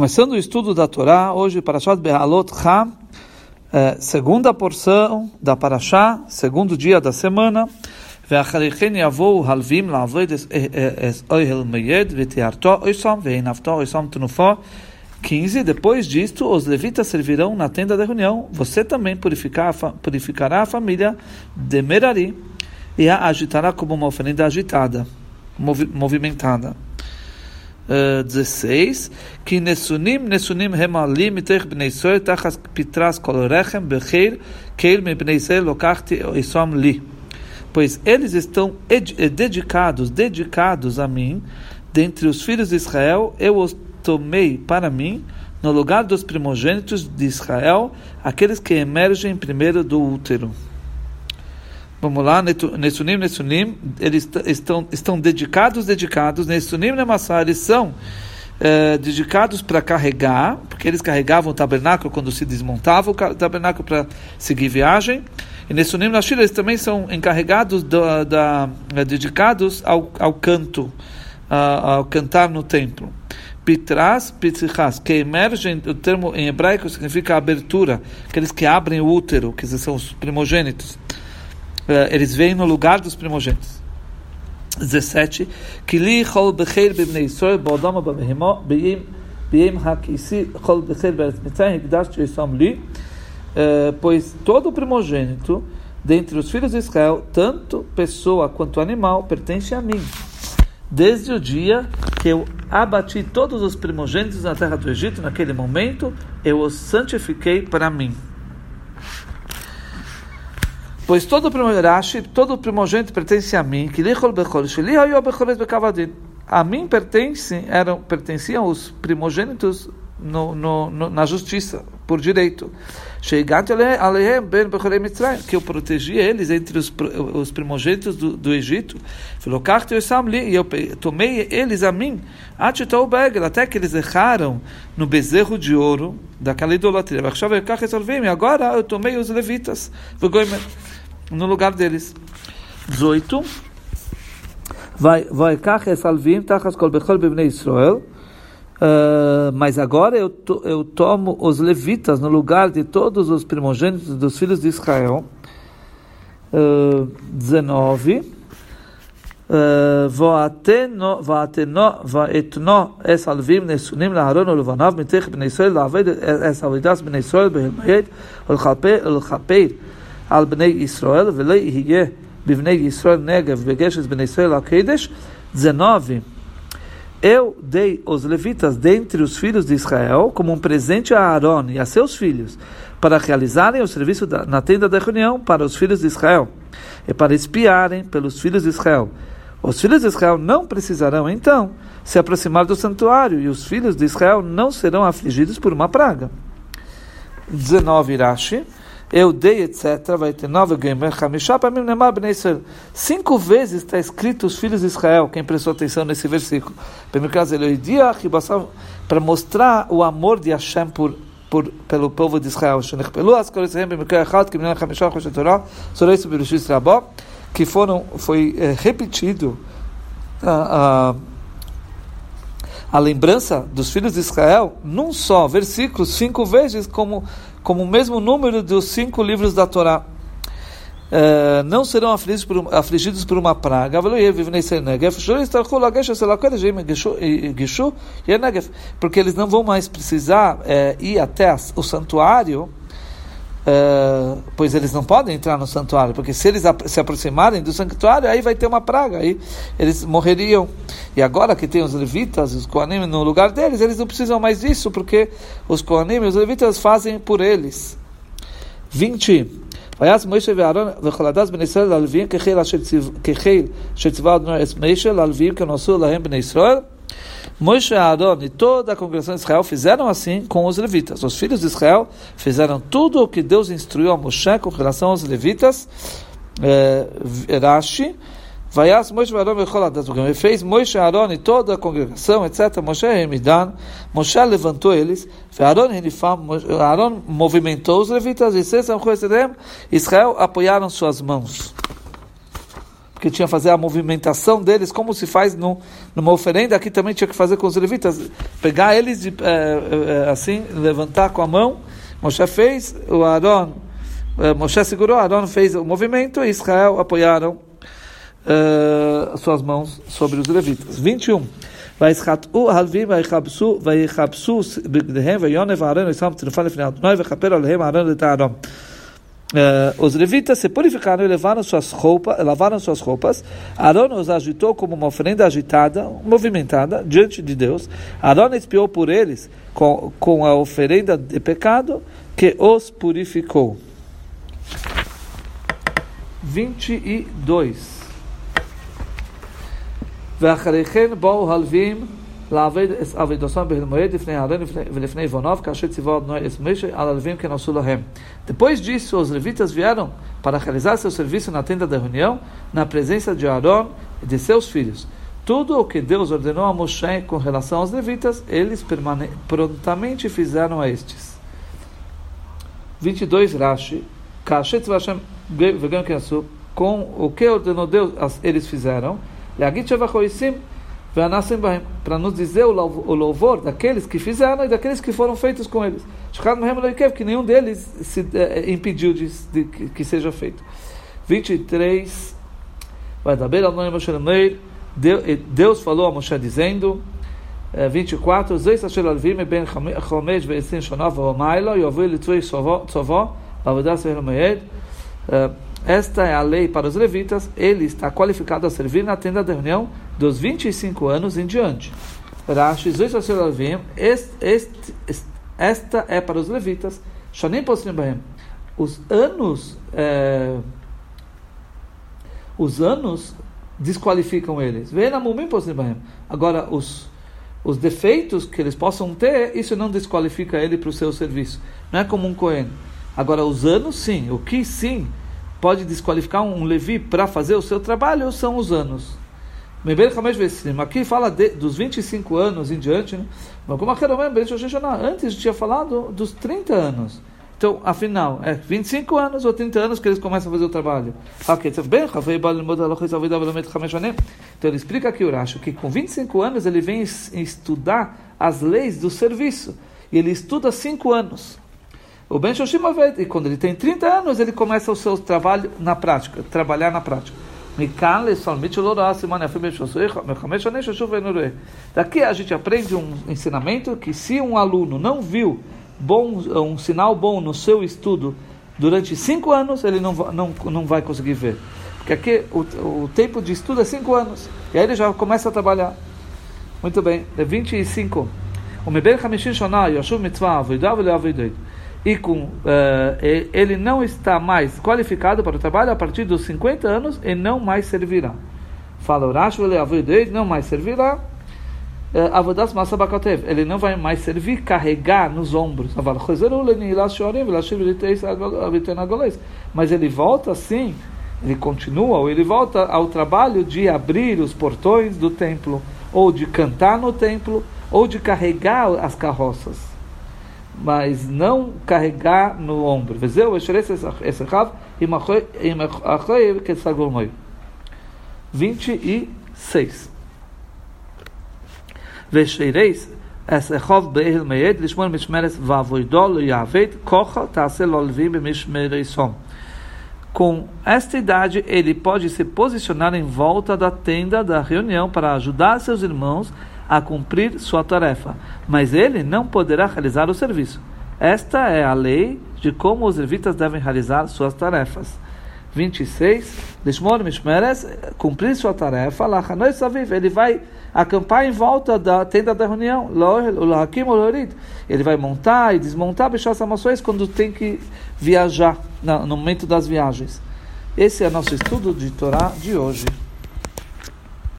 Começando o estudo da Torá, hoje Parashat Behalot Ha, é, segunda porção da Parashá, segundo dia da semana. ואחריכן יבואו הלווים לעבוד את אוהל מייד ותיארתו אויסום והנפתו אויסום תנופו 15. Depois disto, os levitas servirão na tenda da reunião. Você também purificar, purificará a família de Merari e a agitará como uma oferenda agitada, movimentada. 16, que Nesunim, Nesunim Hemalim, Mitech Bnei Tachas Pitras Kolorechem, Becheir, Keil Me Bnei Israel, Lokachti Isom Li. Pois eles estão dedicados, dedicados a mim, dentre os filhos de Israel, eu os tomei para mim, no lugar dos primogênitos de Israel, aqueles que emergem primeiro do útero. Vamos lá, Nesunim, Nesunim, eles estão, estão dedicados, dedicados, Nesunim, Nemassar, eles são é, dedicados para carregar, porque eles carregavam o tabernáculo quando se desmontava o tabernáculo para seguir viagem. E Nesunim, Nashir, eles também são encarregados, da, da é, dedicados ao, ao canto, a, ao cantar no templo. Pitras, Pitzihas, que emergem, o termo em hebraico significa abertura, aqueles que abrem o útero, que são os primogênitos. Eh, eles vêm no lugar dos primogênitos. 17. Kili chol ha'kisi chol mitzrayim eh, pois todo primogênito dentre os filhos de Israel, tanto pessoa quanto animal, pertence a mim. Desde o dia que eu abati todos os primogênitos na terra do Egito, naquele momento, eu os santifiquei para mim. Pois todo primogênito, todo primogênito pertence a mim, que a mim pertencem, eram, pertenciam os primogênitos no, no, no, na justiça, por direito. Que eu protegia eles entre os, os primogênitos do, do Egito. E eu tomei eles a mim, até que eles erraram no bezerro de ouro daquela idolatria. Agora eu tomei os levitas no lugar deles. 18. Vai vai salvim tachas kol bechol bebnei Israel. Uh, mas agora eu, to, eu tomo os levitas no lugar de todos os primogênitos dos filhos de Israel. Uh, 19. ואתנו אס הלווים נסונים לאהרון ולבניו מתך בני ישראל לעבד אס עבודת בני ישראל בהלמייד ולכפר על בני ישראל, ולא יהיה בבני ישראל נגב בגשת בני ישראל הקדש, 19. Eu dei os levitas dentre os filhos de Israel como um presente a Aaron e a seus filhos, para realizarem o serviço da, na tenda da reunião para os filhos de Israel e para espiarem pelos filhos de Israel. Os filhos de Israel não precisarão, então, se aproximar do santuário, e os filhos de Israel não serão afligidos por uma praga. 19 Irashi eu dei, etc. Vai ter nove gamer, para mim, Nemar, Bnei Israel. Cinco vezes está escrito os filhos de Israel, quem prestou atenção nesse versículo. Primeiro caso, ele dia para mostrar o amor de Hashem por, por, pelo povo de Israel. Que foram, foi é, repetido a, a lembrança dos filhos de Israel num só versículo, cinco vezes, como como o mesmo número dos cinco livros da Torá. Uh, não serão afligidos por, afligidos por uma praga, porque eles não vão mais precisar uh, ir até o santuário, uh, pois eles não podem entrar no santuário, porque se eles se aproximarem do santuário, aí vai ter uma praga, aí eles morreriam. E agora que tem os levitas, os Koanim no lugar deles, eles não precisam mais disso, porque os Koanim e os levitas fazem por eles. 20. ויעש מוישה ואהרון וכל הדס בני ישראל ללוויים כחיל שציווה אדוני את מוישה ללוויים כנוסו להם בני ישראל. Moisés, Aaron e toda a congregação de Israel fizeram assim com os levitas. Os filhos de Israel fizeram tudo o que Deus instruiu a Moshe com relação aos levitas. Eh, Rashi, Vaias Moshe Aaron e fez Moshe Aaron e toda a congregação, etc. Moshe Remidan, Moshe levantou eles, Aaron Aaron movimentou os levitas, e Israel apoiaram suas mãos porque tinha que fazer a movimentação deles, como se faz no, numa oferenda, aqui também tinha que fazer com os levitas, pegar eles, de, é, é, assim, levantar com a mão. Moshe fez, o Aaron, é, Moshe segurou, Aaron fez o movimento e Israel apoiaram uh, suas mãos sobre os levitas. 21. ויסחטאו הלווים ויחפשו ויחפשו בגדיהם ויונב הארון ושם טרפה לפני אדוני וכפר עליהם הארון לטהרם. Uh, os levitas se purificaram e levaram suas roupas, lavaram suas roupas. Arão os agitou como uma oferenda agitada, movimentada diante de Deus. Arão espiou por eles com, com a oferenda de pecado que os purificou. 22. ואחרי כן באו הלווים לעבד את עבודתם בהלמועד לפני הארון ולפני בוניו, כאשר ציווה אדוני את משה על הלווים כן עשו להם. Depois disso, os levitas vieram para realizar seu serviço na tenda da reunião, na presença de Arão e de seus filhos. Tudo o que Deus ordenou a Moshe com relação aos levitas, eles prontamente fizeram a estes. 22 Rashi, Kashet Vashem com o que ordenou Deus, eles fizeram, para nos dizer o louvor daqueles que fizeram e daqueles que foram feitos com eles. Que nenhum deles se eh, impediu de, de, que seja feito. 23. Deus falou a Moshe dizendo. 24, Zeis Asher Alvim ben Chomesh shonov b'avodas esta é a lei para os levitas, ele está qualificado a servir na tenda da reunião dos 25 anos em diante. Rashi, esta é para os levitas, os anos, é, os anos desqualificam eles. Agora, os, os defeitos que eles possam ter, isso não desqualifica ele para o seu serviço. Não é como um Cohen. Agora, os anos, sim. O que sim pode desqualificar um Levi para fazer o seu trabalho são os anos. Aqui fala de, dos 25 anos em diante, né? antes tinha falado dos 30 anos. Então, afinal, é 25 anos ou 30 anos que eles começam a fazer o trabalho. Então, ele explica aqui o Rashi que com 25 anos ele vem estudar as leis do serviço. E ele estuda 5 anos. O Ben Shoshim e quando ele tem 30 anos, ele começa o seu trabalho na prática, trabalhar na prática. Daqui a gente aprende um ensinamento que se um aluno não viu bom, um sinal bom no seu estudo durante cinco anos, ele não, não, não vai conseguir ver. Porque aqui o, o tempo de estudo é cinco anos. E aí ele já começa a trabalhar. Muito bem, é 25. O Meber Hamishin Shonah, Yashuv Mitzvah, Avodah Vele e com uh, ele não está mais qualificado para o trabalho a partir dos 50 anos e não mais servirá. Fala Urash, não mais servirá. Eh, Avodas Masa Bakatev, ele não vai mais servir, carregar nos ombros. Mas ele volta assim, ele continua, ou ele volta ao trabalho de abrir os portões do templo, ou de cantar no templo, ou de carregar as carroças mas não carregar no ombro. Vezeu, esse esse rav, que 26. Vexeireis, esse rav be'el me'ed, lishmon mishmeres vavoidol yavet, kocha ta'asel olvim b'mishmereisom. Com esta idade, ele pode se posicionar em volta da tenda da reunião para ajudar seus irmãos a cumprir sua tarefa, mas ele não poderá realizar o serviço. Esta é a lei de como os levitas devem realizar suas tarefas. 26. Lishmor Mishmeres, cumprir sua tarefa, ele vai acampar em volta da tenda da reunião. Ele vai montar e desmontar Bishas quando tem que viajar, no momento das viagens. Esse é nosso estudo de Torá de hoje.